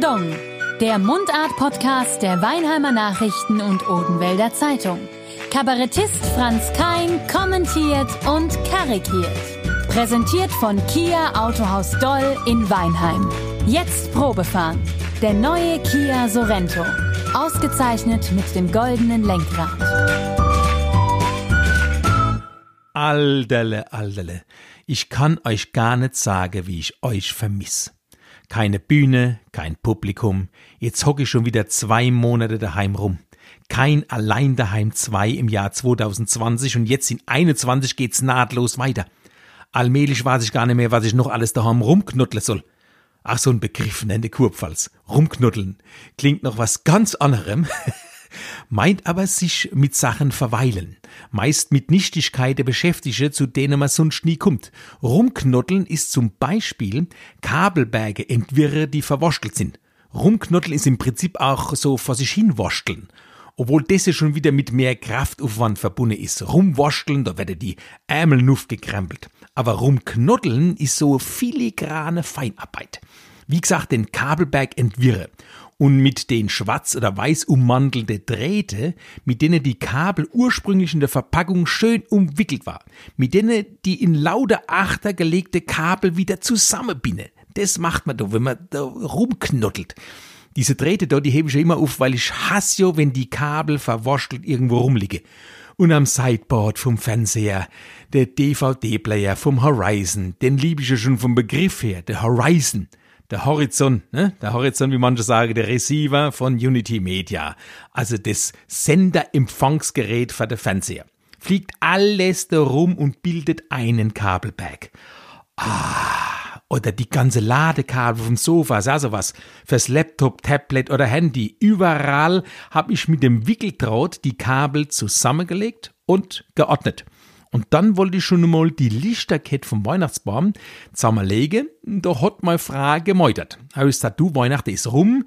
Pardon, der Mundart-Podcast der Weinheimer Nachrichten und Odenwälder Zeitung. Kabarettist Franz Kein kommentiert und karikiert. Präsentiert von Kia Autohaus Doll in Weinheim. Jetzt Probefahren. Der neue Kia Sorento. Ausgezeichnet mit dem goldenen Lenkrad. Alderle, Alderle. Ich kann euch gar nicht sagen, wie ich euch vermiss. Keine Bühne, kein Publikum. Jetzt hocke ich schon wieder zwei Monate daheim rum. Kein Allein daheim 2 im Jahr 2020 und jetzt in 21 geht's nahtlos weiter. Allmählich weiß ich gar nicht mehr, was ich noch alles daheim rumknuddeln soll. Ach, so ein Begriff nennt Kurpfalz. Rumknuddeln. Klingt noch was ganz anderem. meint aber sich mit Sachen verweilen, meist mit Nichtigkeiten beschäftige, zu denen man sonst nie kommt. Rumknoddeln ist zum Beispiel Kabelberge entwirre, die verwurschtelt sind. Rumknoddeln ist im Prinzip auch so vor sich hinwursteln. Obwohl das ja schon wieder mit mehr Kraftaufwand verbunden ist. Rumwursteln, da werden die Ärmel nuff gekrempelt. Aber rumknoddeln ist so filigrane Feinarbeit. Wie gesagt, den Kabelberg entwirre und mit den schwarz oder weiß ummantelte Drähte, mit denen die Kabel ursprünglich in der Verpackung schön umwickelt war, mit denen die in lauter Achter gelegte Kabel wieder zusammenbinden. Das macht man doch, wenn man da rumknottelt. Diese Drähte da, die hebe ich ja immer auf, weil ich hasse ja, wenn die Kabel verwurschtelt irgendwo rumliegen. Und am Sideboard vom Fernseher, der DVD-Player vom Horizon, den liebe ich ja schon vom Begriff her, der Horizon der Horizont, ne? der Horizont, wie manche sagen, der Receiver von Unity Media, also das Senderempfangsgerät für den Fernseher. Fliegt alles da rum und bildet einen Kabelberg. Ah, oder die ganze Ladekabel vom Sofa, also was, fürs Laptop, Tablet oder Handy. Überall habe ich mit dem Wickeldraht die Kabel zusammengelegt und geordnet. Und dann wollte ich schon mal die Lichterkette vom Weihnachtsbaum zusammenlegen. Da hat meine Frau gemeutert. Habe ich gesagt, du, Weihnachten ist rum.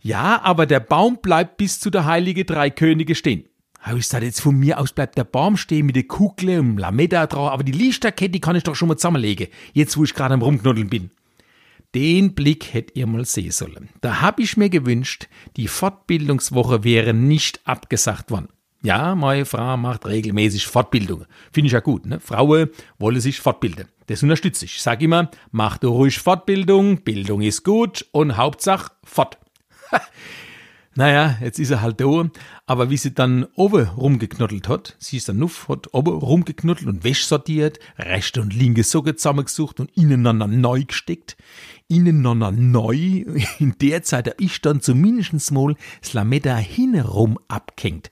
Ja, aber der Baum bleibt bis zu der Heilige Drei Könige stehen. Habe ich gesagt, jetzt von mir aus bleibt der Baum stehen mit der Kugel und Lametta drauf, aber die Lichterkette, die kann ich doch schon mal zusammenlegen, jetzt wo ich gerade am Rumknuddeln bin. Den Blick hätt ihr mal sehen sollen. Da hab ich mir gewünscht, die Fortbildungswoche wäre nicht abgesagt worden. Ja, meine Frau macht regelmäßig Fortbildungen. Finde ich ja gut. Ne? Frauen wollen sich fortbilden. Das unterstütze ich. Ich sage immer, mach du ruhig Fortbildung, Bildung ist gut und Hauptsache fort. naja, jetzt ist er halt da, aber wie sie dann oben rumgeknottelt hat, sie ist dann nuff, hat oben rumgeknottelt und Wäsche sortiert, rechte und linke Socke zusammengesucht und ineinander neu gesteckt, ineinander neu. In der Zeit habe ich dann zumindest mal das Lametta hinrum abgehängt.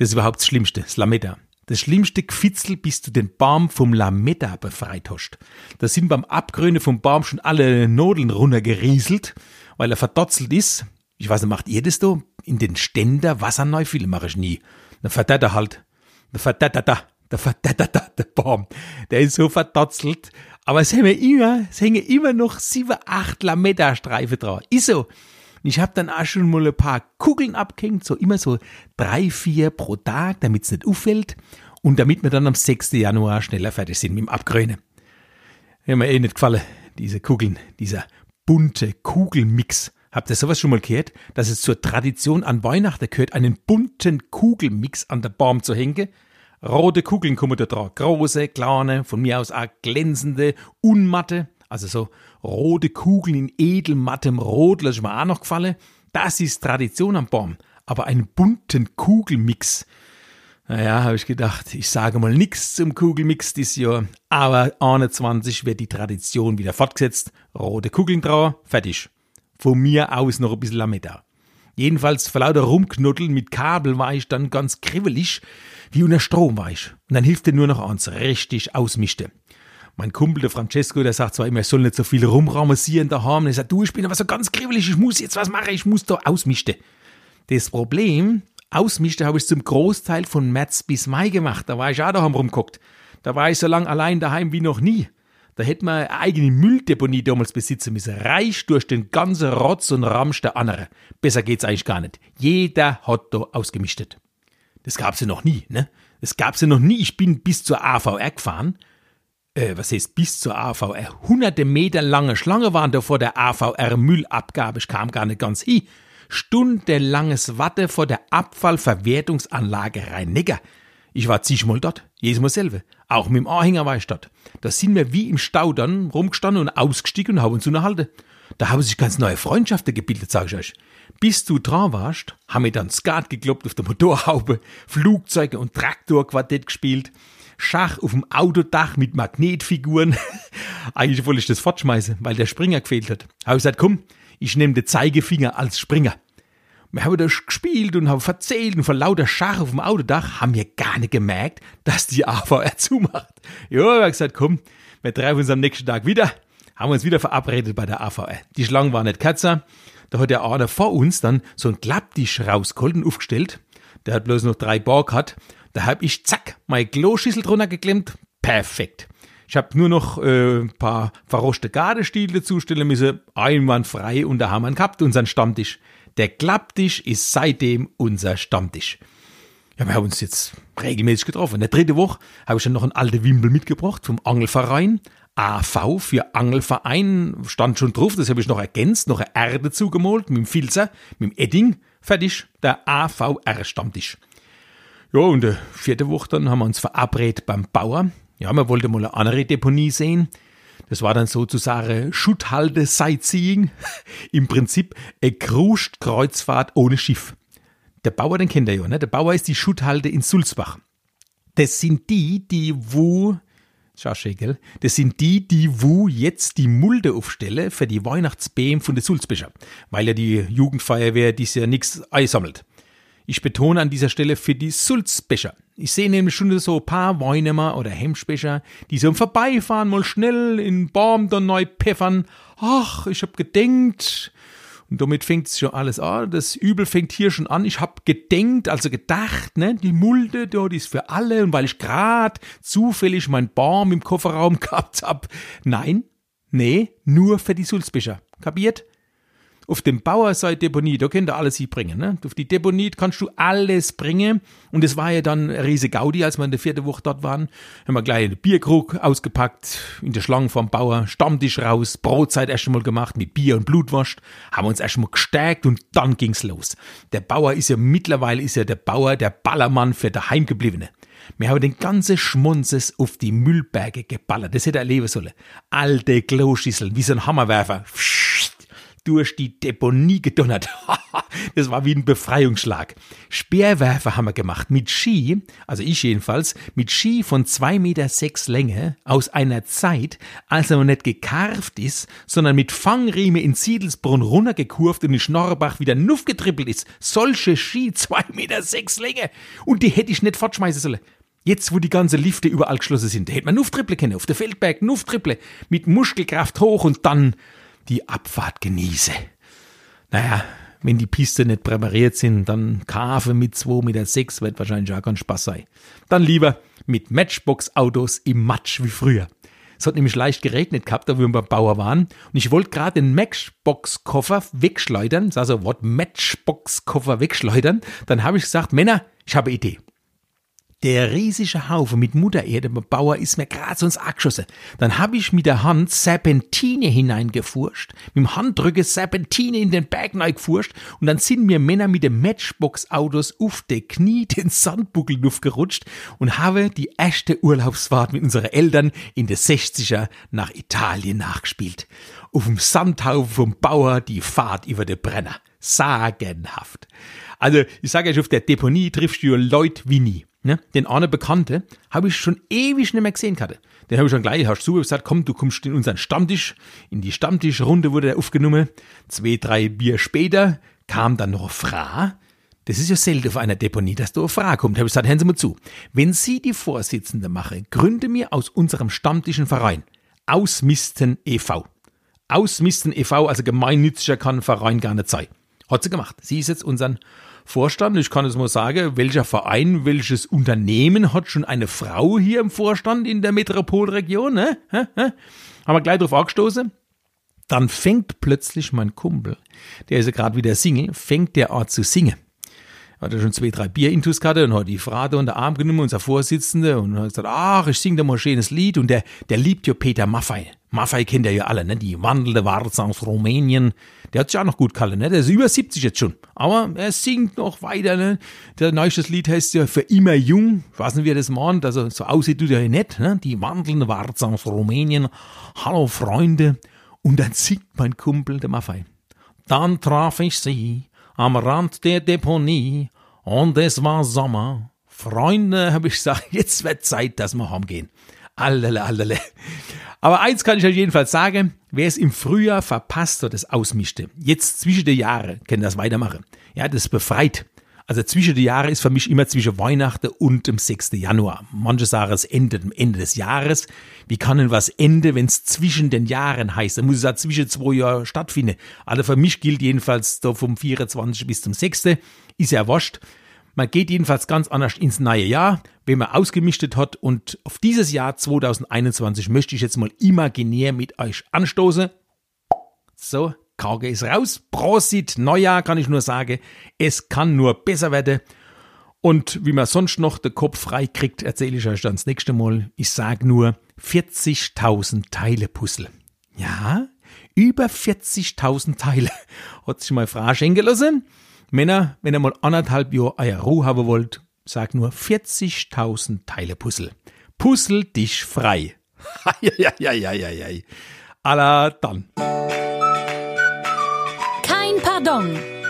Das ist überhaupt das Schlimmste, das Lametta. Das schlimmste Gefitzel, bis du den Baum vom Lametta befreit hast. Da sind beim Abgrünen vom Baum schon alle Nodeln runtergerieselt, weil er verdotzelt ist. Ich weiß nicht, macht ihr das da? In den Ständer Wasser neu viel mache ich nie. Dann verdammt er halt. Dann verdammt er da. Der verdammt der Baum. Der ist so verdotzelt. Aber es hängen immer, es hängen immer noch sieben, acht Lametta-Streifen drauf. Ist so. Ich habe dann auch schon mal ein paar Kugeln abgehängt, so immer so drei, vier pro Tag, damit es nicht auffällt und damit wir dann am 6. Januar schneller fertig sind mit dem Abgrünen. Hat mir eh nicht gefallen, diese Kugeln, dieser bunte Kugelmix. Habt ihr sowas schon mal gehört, dass es zur Tradition an Weihnachten gehört, einen bunten Kugelmix an der Baum zu hängen? Rote Kugeln kommen da drauf, große, kleine, von mir aus auch glänzende, unmatte, also so rote Kugeln in edelmattem Rot, das ist mir auch noch gefallen. Das ist Tradition am Baum. Aber einen bunten Kugelmix. Naja, habe ich gedacht, ich sage mal nichts zum Kugelmix dieses Jahr. Aber 21 wird die Tradition wieder fortgesetzt. Rote Kugeln drauf, fertig. Von mir aus noch ein bisschen Lametta. Jedenfalls vor lauter Rumknuddeln mit Kabel war ich dann ganz kribbelig, wie unter Strom war ich. Und dann hilft dir nur noch eins, richtig ausmischte. Mein Kumpel, der Francesco, der sagt zwar immer, ich soll nicht so viel rumramosieren daheim. Er sagt, du, ich bin aber so ganz kribbelig, ich muss jetzt was machen, ich muss da ausmischen. Das Problem, ausmischen habe ich zum Großteil von März bis Mai gemacht. Da war ich auch daheim rumgeguckt. Da war ich so lang allein daheim wie noch nie. Da hätte man eine eigene Mülldeponie damals besitzen müssen. Reich durch den ganzen Rotz und Ramsch der anderen. Besser geht's eigentlich gar nicht. Jeder hat da ausgemischtet. Das gab's ja noch nie, ne? Das gab's ja noch nie. Ich bin bis zur AVR gefahren äh, was heißt bis zur AVR? Hunderte Meter lange Schlange waren da vor der AVR Müllabgabe. Ich kam gar nicht ganz hin. Stundenlanges Watte vor der Abfallverwertungsanlage Rhein-Neckar. Ich war zigmal dort, jedes Mal selber. Auch mit dem Anhänger war ich dort. Da sind wir wie im Stau dann rumgestanden und ausgestiegen und haben uns unterhalten. Da haben sich ganz neue Freundschaften gebildet, sag ich euch. Bis du dran warst, haben wir dann Skat gekloppt auf der Motorhaube, Flugzeuge und Traktorquartett gespielt, Schach auf dem Autodach mit Magnetfiguren. Eigentlich wollte ich das fortschmeißen, weil der Springer gefehlt hat. Habe ich gesagt, komm, ich nehme den Zeigefinger als Springer. Wir haben das gespielt und haben verzählt und vor lauter Schach auf dem Autodach haben wir gar nicht gemerkt, dass die AVR zumacht. Ja, wir haben gesagt, komm, wir treffen uns am nächsten Tag wieder, haben uns wieder verabredet bei der AVR. Die Schlange war nicht kürzer. Da hat der einer vor uns dann so ein Klapptisch rausgeholt und aufgestellt. Der hat bloß noch drei Bar gehabt. Da hab ich zack, meine Kloschüssel drunter geklemmt. Perfekt. Ich hab nur noch äh, ein paar verroschte Gardestiele zustellen müssen. Einwandfrei und da haben wir gehabt, unseren Stammtisch. Der Klapptisch ist seitdem unser Stammtisch. Ja, wir haben uns jetzt regelmäßig getroffen. In der dritten Woche habe ich dann noch einen alten Wimpel mitgebracht vom Angelverein. AV für Angelverein stand schon drauf, das habe ich noch ergänzt, noch eine R dazu gemalt, mit dem Filzer, mit dem Edding, fertig, der AVR-Stammtisch. Ja, und der vierte Woche dann haben wir uns verabredet beim Bauer. Ja, wir wollten mal eine andere Deponie sehen. Das war dann sozusagen Schutthalde-Sightseeing. Im Prinzip eine Kruscht-Kreuzfahrt ohne Schiff. Der Bauer, den kennt ihr ja, ne? Der Bauer ist die Schutthalde in Sulzbach. Das sind die, die wo, schau gell? Das sind die, die wo jetzt die Mulde aufstellen für die Weihnachtsbeam von der Sulzbecher. Weil ja die Jugendfeuerwehr dies ja nichts einsammelt. Ich betone an dieser Stelle für die Sulzbecher. Ich sehe nämlich schon so ein paar Weinemer oder Hemsbecher, die so im Vorbeifahren mal schnell in Baum dann neu pfeffern. Ach, ich hab gedenkt. Und damit fängt es schon alles an. Das Übel fängt hier schon an. Ich hab gedenkt, also gedacht, ne, die Mulde dort ist für alle. Und weil ich grad zufällig mein Baum im Kofferraum gehabt hab. Nein, nee, nur für die Sulzbecher. Kapiert? Auf dem Bauerseite-Deponie, da könnt ihr alles bringen. Ne? Auf die Deponie kannst du alles bringen. Und es war ja dann eine riesige Gaudi, als wir in der vierten Woche dort waren. Haben wir gleich einen Bierkrug ausgepackt, in der Schlange vom Bauer, Stammtisch raus, Brotzeit erst einmal gemacht mit Bier und Blutwurst, haben uns erst einmal gestärkt und dann ging's los. Der Bauer ist ja mittlerweile ist ja der Bauer der Ballermann für daheimgebliebene. Wir haben den ganzen Schmunzes auf die Müllberge geballert. Das hätte er erleben sollen. Alte Kloschüsseln, wie so ein Hammerwerfer. Psst durch die Deponie gedonnert. das war wie ein Befreiungsschlag. Speerwerfer haben wir gemacht mit Ski, also ich jedenfalls, mit Ski von zwei Meter sechs Länge aus einer Zeit, als er noch nicht gekarft ist, sondern mit Fangriemen in Siedelsbrunn runtergekurft und in Schnorrbach wieder nuff getrippelt ist. Solche Ski, zwei Meter sechs Länge. Und die hätte ich nicht fortschmeißen sollen. Jetzt, wo die ganze Lifte überall geschlossen sind, hätte man Nufftriple kennen, auf der Feldberg Nufftriple, mit Muskelkraft hoch und dann die Abfahrt genieße. Naja, wenn die Piste nicht präpariert sind, dann Kafe mit 2,6 Meter wird wahrscheinlich auch kein Spaß sein. Dann lieber mit Matchbox-Autos im Matsch wie früher. Es hat nämlich leicht geregnet gehabt, da wir beim Bauer waren. Und ich wollte gerade den Matchbox-Koffer wegschleudern, also Wort Matchbox-Koffer wegschleudern. Dann habe ich gesagt, Männer, ich habe Idee. Der riesige Haufen mit Muttererde beim Bauer ist mir grad so ins Angeschossen. Dann hab ich mit der Hand Serpentine hineingefurscht, mit dem Handdrücke Serpentine in den Berg gefurscht und dann sind mir Männer mit den Matchbox-Autos auf de Knie den Sandbuckel gerutscht und habe die erste Urlaubsfahrt mit unseren Eltern in de 60er nach Italien nachgespielt. Auf dem Sandhaufen vom Bauer die Fahrt über de Brenner. Sagenhaft. Also, ich sage euch, auf der Deponie triffst du Leute wie nie. Ne? Den einen Bekannte habe ich schon ewig nicht mehr gesehen hatte. Den habe ich schon gleich hast du gesagt, komm, du kommst in unseren Stammtisch. In die Stammtischrunde wurde er aufgenommen. Zwei, drei Bier später kam dann noch eine Frau. Das ist ja selten auf einer Deponie, dass da eine Frau kommt. Da habe ich gesagt, hören Sie mal zu. Wenn Sie die Vorsitzende machen, gründe mir aus unserem stammtischen Verein Ausmisten e.V. Ausmisten e.V., also gemeinnütziger kann ein Verein gar nicht sein. Hat sie gemacht. Sie ist jetzt unseren Vorstand. Ich kann es mal sagen, welcher Verein, welches Unternehmen hat schon eine Frau hier im Vorstand in der Metropolregion? Ne? Haben wir gleich drauf angestoßen. Dann fängt plötzlich mein Kumpel, der ist ja gerade wieder Single, fängt der Art zu singen. Hat er schon zwei, drei Bier intus gehabt und hat die Frau da unter Arm genommen, unser Vorsitzende, und hat gesagt, ach, ich sing da mal ein schönes Lied. Und der, der liebt ja Peter Maffei. Maffei kennt er ja alle, ne? Die wandelnde Warze aus Rumänien. Der hat sich auch noch gut gehalten, ne? Der ist über 70 jetzt schon. Aber er singt noch weiter, ne? Der neueste Lied heißt ja für immer jung. Ich weiß nicht, das meint. Also, so aussieht tut er ja nicht, ne? Die wandelnde Warze aus Rumänien. Hallo, Freunde. Und dann singt mein Kumpel, der Maffei. Dann traf ich sie am Rand der Deponie und es war Sommer. Freunde, habe ich gesagt, jetzt wird Zeit, dass wir heimgehen. Allele, allele. Aber eins kann ich euch jedenfalls sagen, wer es im Frühjahr verpasst hat, das ausmischte. Jetzt zwischen den Jahren kann das weitermachen. Ja, das befreit. Also zwischen den Jahren ist für mich immer zwischen Weihnachten und dem 6. Januar. Manche sagen, es endet am Ende des Jahres. Wie kann denn was enden, wenn es zwischen den Jahren heißt? Dann muss es ja zwischen zwei Jahren stattfinden. Also für mich gilt jedenfalls da vom 24. bis zum 6. Ist ja wurscht. Man geht jedenfalls ganz anders ins neue Jahr, wenn man ausgemischtet hat. Und auf dieses Jahr 2021 möchte ich jetzt mal imaginär mit euch anstoßen. So, Kage ist raus. Prosit, Neujahr kann ich nur sagen. Es kann nur besser werden. Und wie man sonst noch den Kopf frei kriegt, erzähle ich euch dann das nächste Mal. Ich sage nur 40.000 Teile Puzzle. Ja, über 40.000 Teile. Hat sich mal Frau schenken lassen. Männer, wenn ihr mal anderthalb Jahre euer Ruhe haben wollt, sag nur 40.000 Teile Puzzle. Puzzle dich frei. Alla dann. Pardon,